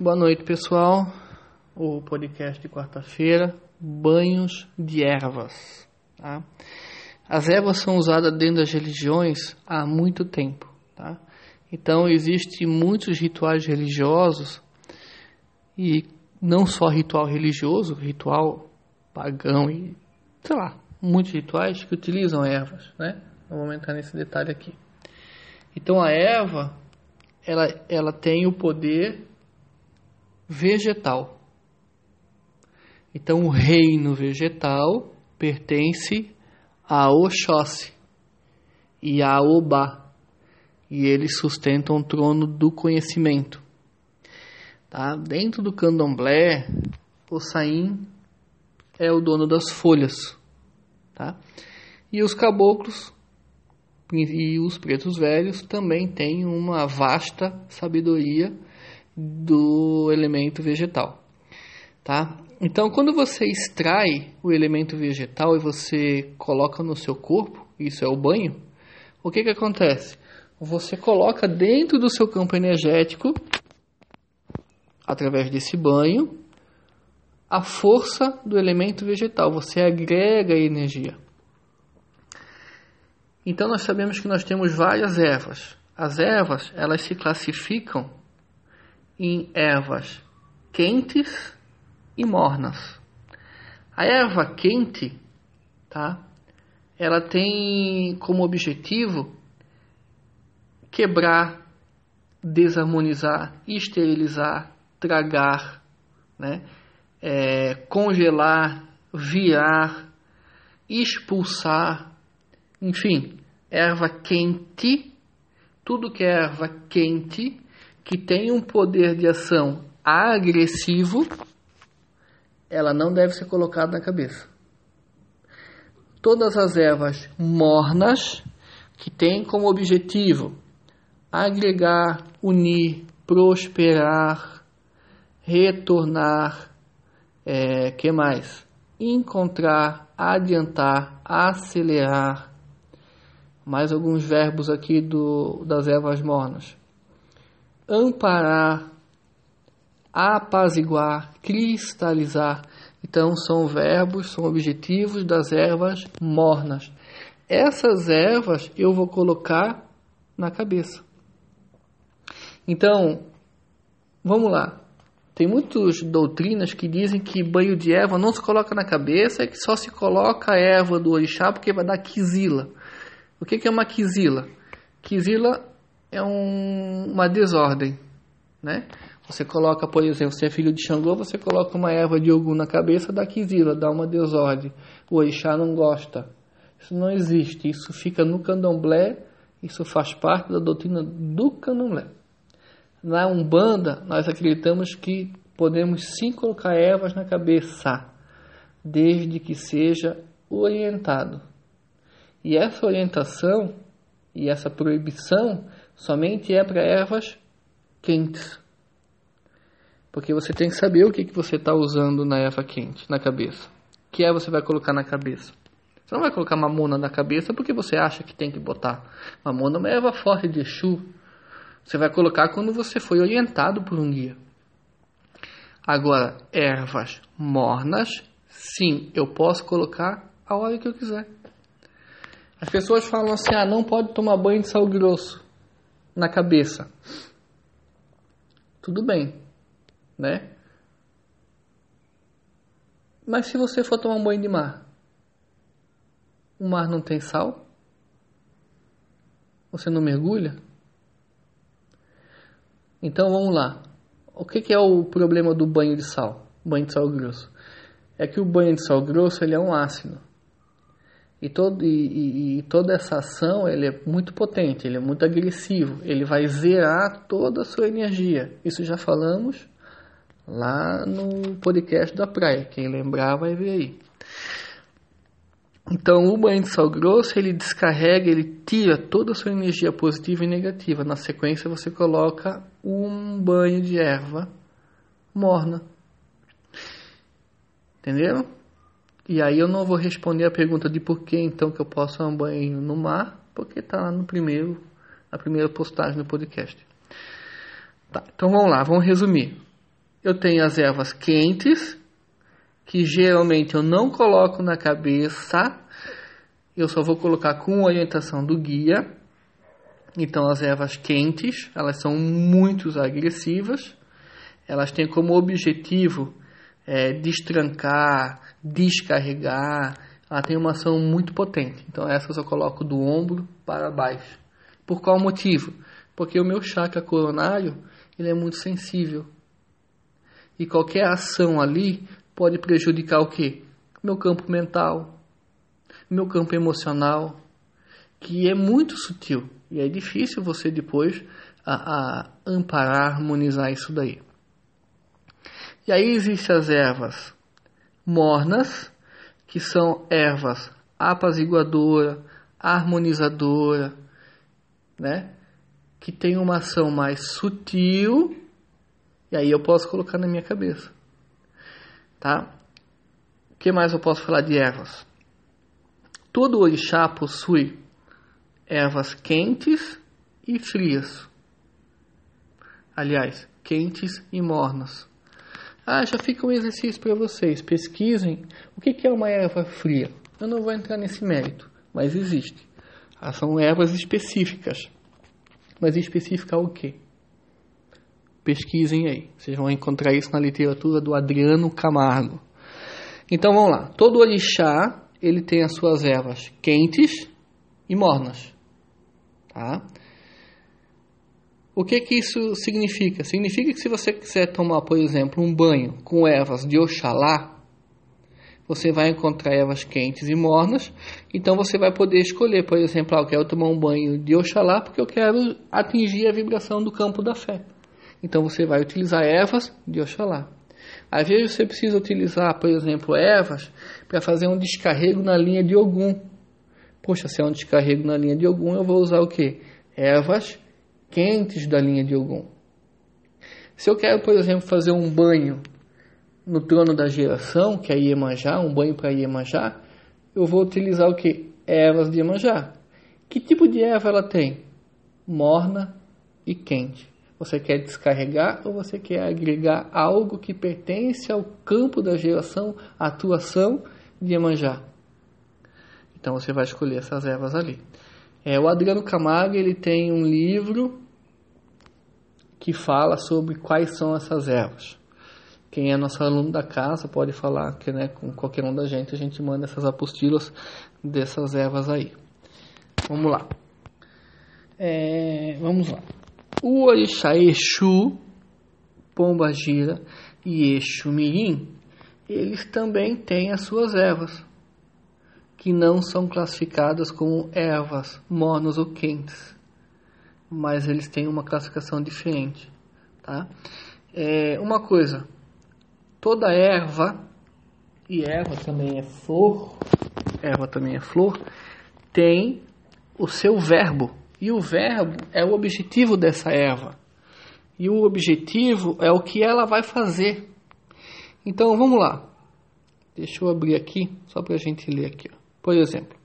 Boa noite, pessoal. O podcast de quarta-feira, banhos de ervas. Tá? As ervas são usadas dentro das religiões há muito tempo. Tá? Então, existem muitos rituais religiosos e não só ritual religioso, ritual pagão e, sei lá, muitos rituais que utilizam ervas, né? Não vou entrar nesse detalhe aqui. Então, a erva, ela, ela tem o poder vegetal. Então, o reino vegetal pertence a Oxóssi e a Obá, e eles sustentam o trono do conhecimento. Tá? Dentro do candomblé, o Saim é o dono das folhas. Tá? E os caboclos e os pretos velhos também têm uma vasta sabedoria do elemento vegetal, tá? Então, quando você extrai o elemento vegetal e você coloca no seu corpo, isso é o banho, o que que acontece? Você coloca dentro do seu campo energético, através desse banho, a força do elemento vegetal, você agrega energia. Então nós sabemos que nós temos várias ervas. As ervas, elas se classificam em ervas quentes e mornas. A erva quente, tá? Ela tem como objetivo quebrar, desarmonizar, esterilizar, tragar, né? É, congelar, virar, expulsar, enfim, erva quente, tudo que é erva quente que tem um poder de ação agressivo, ela não deve ser colocada na cabeça. Todas as ervas mornas, que têm como objetivo agregar, unir, prosperar, retornar, é, que mais? Encontrar, adiantar, acelerar. Mais alguns verbos aqui do, das ervas mornas amparar, apaziguar, cristalizar. Então, são verbos, são objetivos das ervas mornas. Essas ervas eu vou colocar na cabeça. Então, vamos lá. Tem muitas doutrinas que dizem que banho de erva não se coloca na cabeça, é que só se coloca a erva do orixá porque vai dar quisila. O que é uma quisila? Quisila é um, uma desordem, né? Você coloca, por exemplo, se é filho de Xangô, você coloca uma erva de Ogum na cabeça da Kizila, dá uma desordem. O Orixá não gosta. Isso não existe. Isso fica no candomblé, isso faz parte da doutrina do candomblé. Na Umbanda, nós acreditamos que podemos sim colocar ervas na cabeça, desde que seja orientado. E essa orientação e essa proibição somente é para ervas quentes. Porque você tem que saber o que, que você está usando na erva quente, na cabeça. Que é você vai colocar na cabeça. Você não vai colocar mamona na cabeça porque você acha que tem que botar. Mamona é uma erva forte de Exu. Você vai colocar quando você foi orientado por um guia. Agora, ervas mornas, sim, eu posso colocar a hora que eu quiser. As pessoas falam assim: ah, não pode tomar banho de sal grosso na cabeça. Tudo bem, né? Mas se você for tomar um banho de mar, o mar não tem sal? Você não mergulha? Então vamos lá. O que, que é o problema do banho de sal? Banho de sal grosso. É que o banho de sal grosso ele é um ácido. E, todo, e, e, toda essa ação ele é muito potente, ele é muito agressivo, ele vai zerar toda a sua energia. Isso já falamos lá no podcast da praia. Quem lembrar vai ver aí. Então, o banho de sal grosso ele descarrega, ele tira toda a sua energia positiva e negativa. Na sequência, você coloca um banho de erva morna. Entenderam? E aí eu não vou responder a pergunta de por que então que eu posso dar um banho no mar, porque está lá no primeiro, na primeira postagem do podcast. Tá, então vamos lá, vamos resumir. eu tenho as ervas quentes, que geralmente eu não coloco na cabeça, eu só vou colocar com orientação do guia. Então, as ervas quentes, elas são muito agressivas, elas têm como objetivo é, destrancar, descarregar, ela tem uma ação muito potente. Então, essas eu coloco do ombro para baixo. Por qual motivo? Porque o meu chakra coronário ele é muito sensível. E qualquer ação ali pode prejudicar o quê? Meu campo mental, meu campo emocional, que é muito sutil. E é difícil você depois a, a amparar, harmonizar isso daí. E aí existem as ervas mornas, que são ervas apaziguadora, harmonizadora, né? Que tem uma ação mais sutil, e aí eu posso colocar na minha cabeça. Tá? O que mais eu posso falar de ervas? Todo orixá possui ervas quentes e frias. Aliás, quentes e mornas. Ah, já fica um exercício para vocês. Pesquisem o que é uma erva fria. Eu não vou entrar nesse mérito, mas existe. Ah, são ervas específicas. Mas específica o quê? Pesquisem aí. Vocês vão encontrar isso na literatura do Adriano Camargo. Então vamos lá. Todo orixá ele tem as suas ervas quentes e mornas. Tá? O que que isso significa? Significa que se você quiser tomar, por exemplo, um banho com ervas de Oxalá, você vai encontrar ervas quentes e mornas. Então você vai poder escolher, por exemplo, ah, eu quero tomar um banho de Oxalá porque eu quero atingir a vibração do campo da fé. Então você vai utilizar ervas de Oxalá. Às vezes você precisa utilizar, por exemplo, ervas para fazer um descarrego na linha de Ogum. Poxa, se é um descarrego na linha de Ogum, eu vou usar o que? Ervas quentes da linha de Ogum. Se eu quero, por exemplo, fazer um banho no trono da geração, que é Iemanjá, um banho para Iemanjá, eu vou utilizar o que? Ervas de Iemanjá. Que tipo de erva ela tem? Morna e quente. Você quer descarregar ou você quer agregar algo que pertence ao campo da geração, atuação de Iemanjá? Então você vai escolher essas ervas ali. É, o Adriano Camargo ele tem um livro que fala sobre quais são essas ervas. Quem é nosso aluno da casa pode falar que né, com qualquer um da gente a gente manda essas apostilas dessas ervas aí. Vamos lá. É, vamos lá. O orixá Exu, Pomba Gira e Exu Mirim, eles também têm as suas ervas, que não são classificadas como ervas mornas ou quentes, mas eles têm uma classificação diferente. Tá? É, uma coisa, toda erva, e erva também é flor, erva também é flor, tem o seu verbo. E o verbo é o objetivo dessa erva. E o objetivo é o que ela vai fazer. Então vamos lá. Deixa eu abrir aqui, só para a gente ler aqui. Ó. Por exemplo,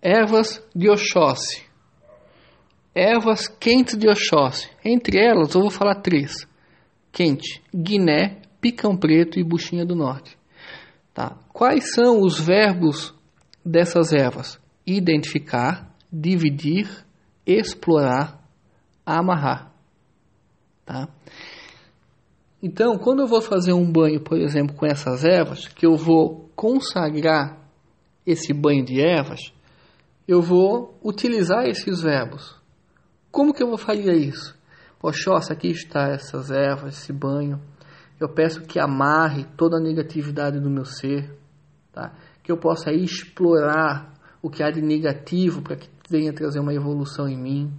ervas de Oxóssi. Ervas quentes de Oxóssi. Entre elas, eu vou falar três quente, Guiné, Picão Preto e Buchinha do Norte. Tá? Quais são os verbos dessas ervas? Identificar, dividir, explorar, amarrar. Tá? Então, quando eu vou fazer um banho, por exemplo, com essas ervas, que eu vou consagrar esse banho de ervas, eu vou utilizar esses verbos. Como que eu vou fazer isso? Oxóssi, aqui está essas ervas, esse banho. Eu peço que amarre toda a negatividade do meu ser, tá? que eu possa explorar o que há de negativo para que venha trazer uma evolução em mim.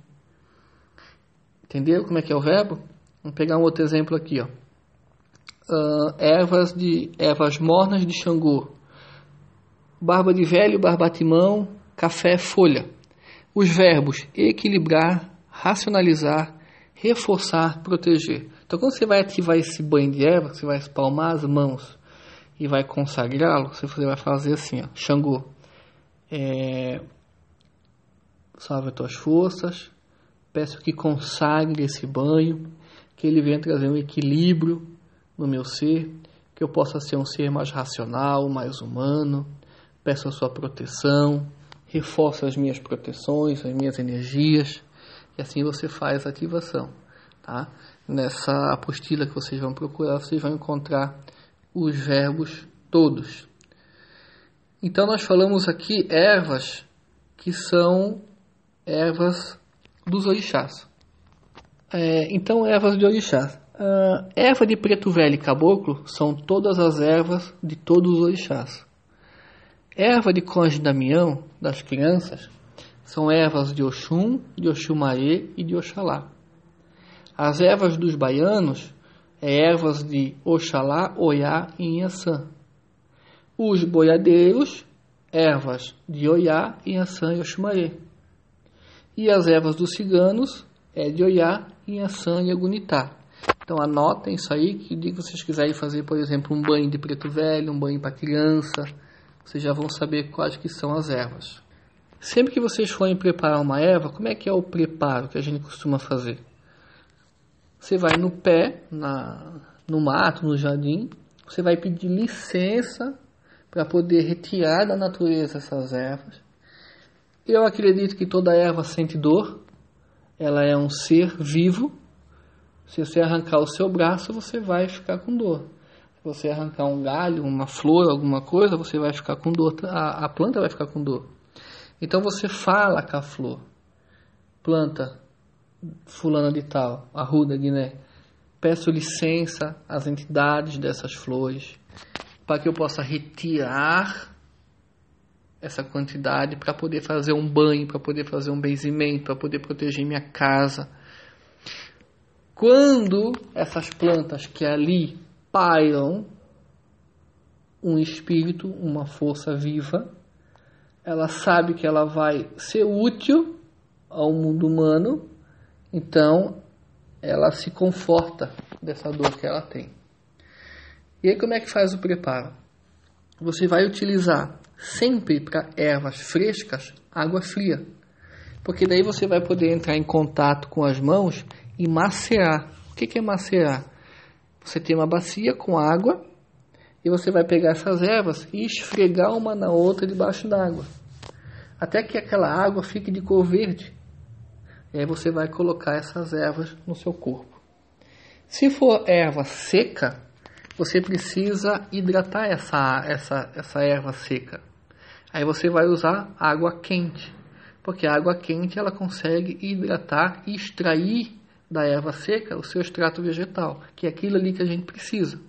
Entendeu como é que é o verbo? Vamos pegar um outro exemplo aqui, ó. Uh, ervas de ervas mornas de Xangô, barba de velho, barbatimão, café, folha. Os verbos equilibrar, racionalizar, reforçar, proteger. Então, quando você vai ativar esse banho de erva, você vai espalmar as mãos e vai consagrá-lo, você vai fazer assim, ó, Xangô, é, salve as tuas forças, peço que consagre esse banho, que ele venha trazer um equilíbrio no meu ser, que eu possa ser um ser mais racional, mais humano. Peço a sua proteção, reforço as minhas proteções, as minhas energias, e assim você faz a ativação. Tá? Nessa apostila que vocês vão procurar, vocês vão encontrar os verbos todos. Então nós falamos aqui ervas que são ervas dos orixás. É, então ervas de orixás. Uh, erva de preto velho e caboclo são todas as ervas de todos os orixás. Erva de conde Damião, das crianças, são ervas de Oxum, de Oxumaré e de Oxalá. As ervas dos baianos é ervas de Oxalá, Oiá e Inhaçã. Os boiadeiros, ervas de Oiá, Inhaçã e Oxumaré. E as ervas dos ciganos é de Oiá, Inhaçã e Agunitá. Então anotem isso aí, que dia que vocês quiserem fazer, por exemplo, um banho de preto velho, um banho para criança, vocês já vão saber quais que são as ervas. Sempre que vocês forem preparar uma erva, como é que é o preparo que a gente costuma fazer? Você vai no pé, na, no mato, no jardim, você vai pedir licença para poder retirar da natureza essas ervas. Eu acredito que toda erva sente dor, ela é um ser vivo. Se você arrancar o seu braço, você vai ficar com dor. Se você arrancar um galho, uma flor, alguma coisa, você vai ficar com dor. A, a planta vai ficar com dor. Então você fala com a flor. Planta, fulana de tal, arruda Guiné, peço licença às entidades dessas flores para que eu possa retirar essa quantidade para poder fazer um banho, para poder fazer um benzimento, para poder proteger minha casa. Quando essas plantas que ali pairam um espírito, uma força viva, ela sabe que ela vai ser útil ao mundo humano então, ela se conforta dessa dor que ela tem. E aí, como é que faz o preparo? Você vai utilizar sempre para ervas frescas água fria, porque daí você vai poder entrar em contato com as mãos e macerar. O que é macerar? Você tem uma bacia com água e você vai pegar essas ervas e esfregar uma na outra debaixo d'água, até que aquela água fique de cor verde. E aí você vai colocar essas ervas no seu corpo. Se for erva seca, você precisa hidratar essa, essa, essa erva seca. Aí você vai usar água quente, porque a água quente ela consegue hidratar e extrair da erva seca o seu extrato vegetal, que é aquilo ali que a gente precisa.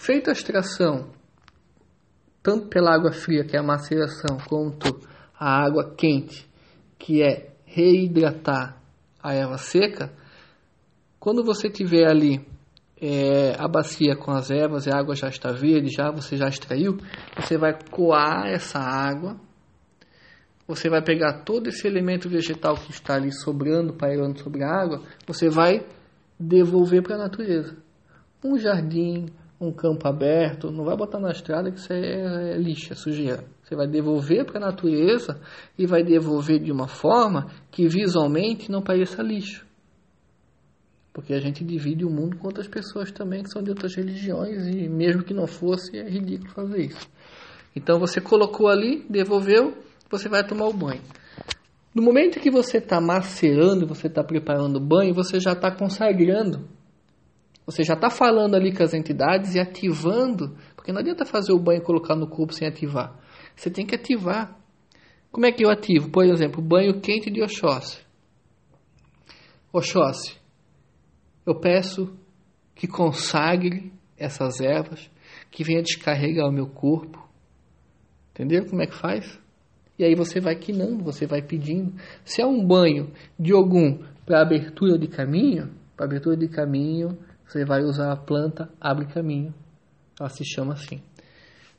Feita a extração, tanto pela água fria, que é a maceração, quanto a água quente, que é reidratar a erva seca, quando você tiver ali é, a bacia com as ervas e a água já está verde, já você já extraiu, você vai coar essa água, você vai pegar todo esse elemento vegetal que está ali sobrando, pairando sobre a água, você vai devolver para a natureza. Um jardim, um campo aberto, não vai botar na estrada que isso é, é lixo, é sujeira. Você vai devolver para a natureza e vai devolver de uma forma que visualmente não pareça lixo. Porque a gente divide o mundo com outras pessoas também que são de outras religiões e mesmo que não fosse, é ridículo fazer isso. Então você colocou ali, devolveu, você vai tomar o banho. No momento que você está macerando, você está preparando o banho, você já está consagrando. Você já está falando ali com as entidades e ativando, porque não adianta fazer o banho e colocar no corpo sem ativar. Você tem que ativar. Como é que eu ativo? Por exemplo, banho quente de Oxóssi. Oxóssi, eu peço que consagre essas ervas, que venha descarregar o meu corpo. Entendeu como é que faz? E aí você vai quinando, você vai pedindo. Se é um banho de algum para abertura de caminho, para abertura de caminho, você vai usar a planta abre caminho. Ela se chama assim.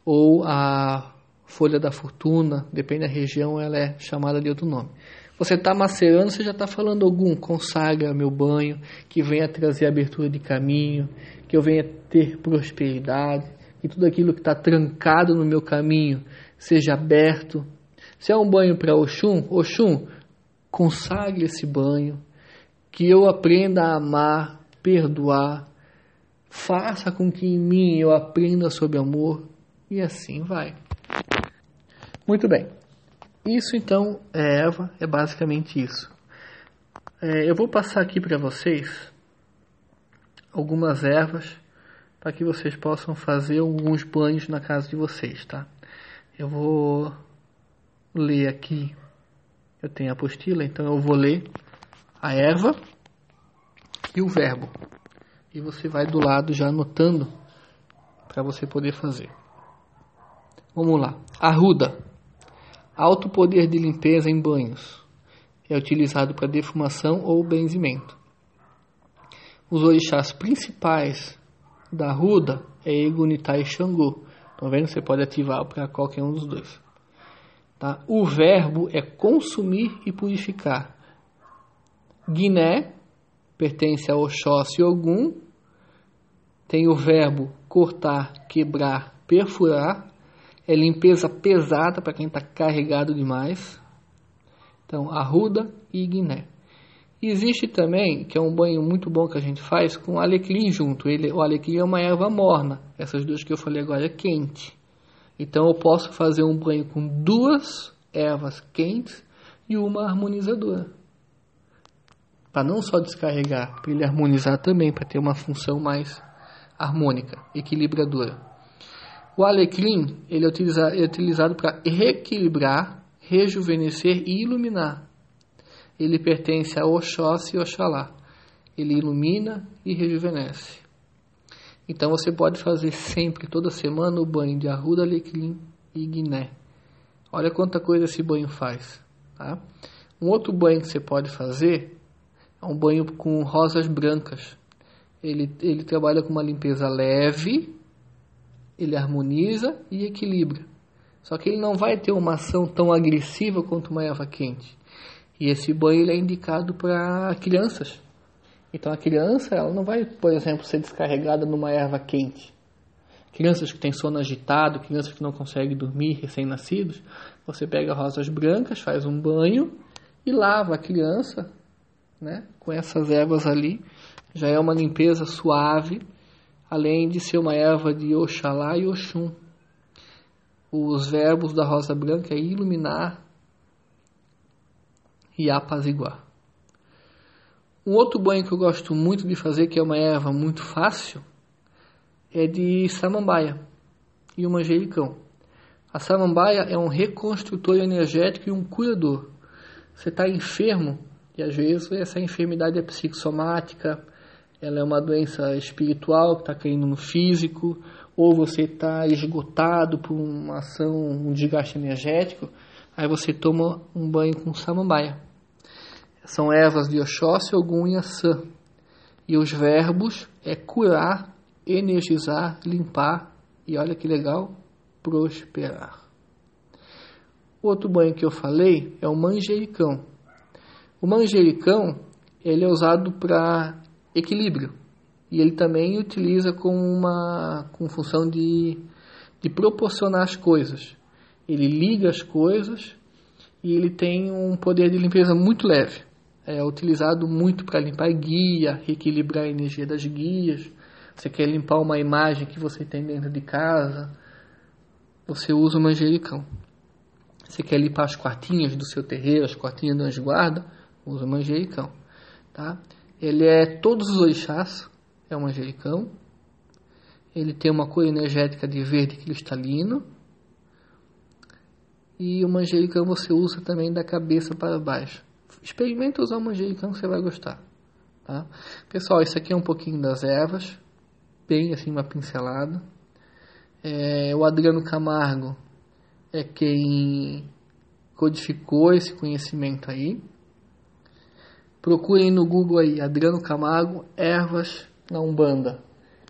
Ou a folha da fortuna, depende da região, ela é chamada de outro nome. Você está macerando, você já está falando algum, consagra meu banho, que venha trazer abertura de caminho, que eu venha ter prosperidade, que tudo aquilo que está trancado no meu caminho seja aberto. Se é um banho para Oxum, Oxum, consagre esse banho, que eu aprenda a amar perdoar, faça com que em mim eu aprenda sobre amor e assim vai. Muito bem. Isso então é Eva, é basicamente isso. É, eu vou passar aqui para vocês algumas ervas para que vocês possam fazer alguns banhos na casa de vocês, tá? Eu vou ler aqui, eu tenho a apostila, então eu vou ler a erva e o verbo. E você vai do lado já anotando para você poder fazer. Vamos lá. Arruda. Alto poder de limpeza em banhos. É utilizado para defumação ou benzimento. Os orixás principais da Arruda é Egunitá e Xangô. Estão vendo? Você pode ativar para qualquer um dos dois. Tá? O verbo é consumir e purificar. Guiné pertence ao Oxóssi Ogum. Tem o verbo cortar, quebrar, perfurar. É limpeza pesada para quem está carregado demais. Então, arruda e guiné. Existe também, que é um banho muito bom que a gente faz, com alecrim junto. Ele, o alecrim é uma erva morna. Essas duas que eu falei agora é quente. Então eu posso fazer um banho com duas ervas quentes e uma harmonizadora para não só descarregar, para ele harmonizar também, para ter uma função mais harmônica, equilibradora. O alecrim ele é, utilizado, é utilizado para reequilibrar, rejuvenescer e iluminar. Ele pertence a Oxóssi e Oxalá. Ele ilumina e rejuvenesce. Então você pode fazer sempre, toda semana, o banho de arruda, alecrim e guiné. Olha quanta coisa esse banho faz. Tá? Um outro banho que você pode fazer é um banho com rosas brancas. Ele, ele trabalha com uma limpeza leve, ele harmoniza e equilibra. Só que ele não vai ter uma ação tão agressiva quanto uma erva quente. E esse banho é indicado para crianças. Então a criança ela não vai, por exemplo, ser descarregada numa erva quente. Crianças que têm sono agitado, crianças que não conseguem dormir, recém-nascidos, você pega rosas brancas, faz um banho e lava a criança né? com essas ervas ali. Já é uma limpeza suave, além de ser uma erva de Oxalá e Oxum. Os verbos da rosa branca é iluminar e apaziguar. Um outro banho que eu gosto muito de fazer, que é uma erva muito fácil, é de samambaia e o manjericão. A samambaia é um reconstrutor energético e um curador. Você está enfermo, e às vezes essa enfermidade é psicossomática, ela é uma doença espiritual que está caindo no físico, ou você está esgotado por uma ação, um desgaste energético, aí você toma um banho com samambaia. São ervas de Oxóssi, Ogum e Assã. E os verbos é curar, energizar, limpar e olha que legal, prosperar. Outro banho que eu falei é o manjericão. O manjericão ele é usado para equilíbrio e ele também utiliza com uma com função de, de proporcionar as coisas. Ele liga as coisas e ele tem um poder de limpeza muito leve. É utilizado muito para limpar guia, reequilibrar a energia das guias. Você quer limpar uma imagem que você tem dentro de casa, você usa o manjericão. Você quer limpar as quartinhas do seu terreiro, as quartinhas da guarda, usa manjericão, tá? Ele é todos os orixás, é um manjericão. Ele tem uma cor energética de verde cristalino. E o manjericão você usa também da cabeça para baixo. Experimenta usar o manjericão você vai gostar, tá? Pessoal, isso aqui é um pouquinho das ervas, bem assim uma pincelada. É, o Adriano Camargo é quem codificou esse conhecimento aí. Procurem no Google aí, Adriano Camargo, Ervas na Umbanda.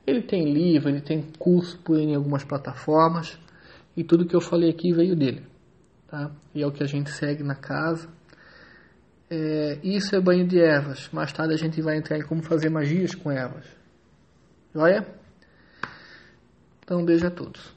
Ele tem livro, ele tem curso por em algumas plataformas e tudo que eu falei aqui veio dele, tá? E é o que a gente segue na casa. É, isso é banho de ervas. Mais tarde a gente vai entrar em como fazer magias com ervas. Joia? Então, um beijo a todos.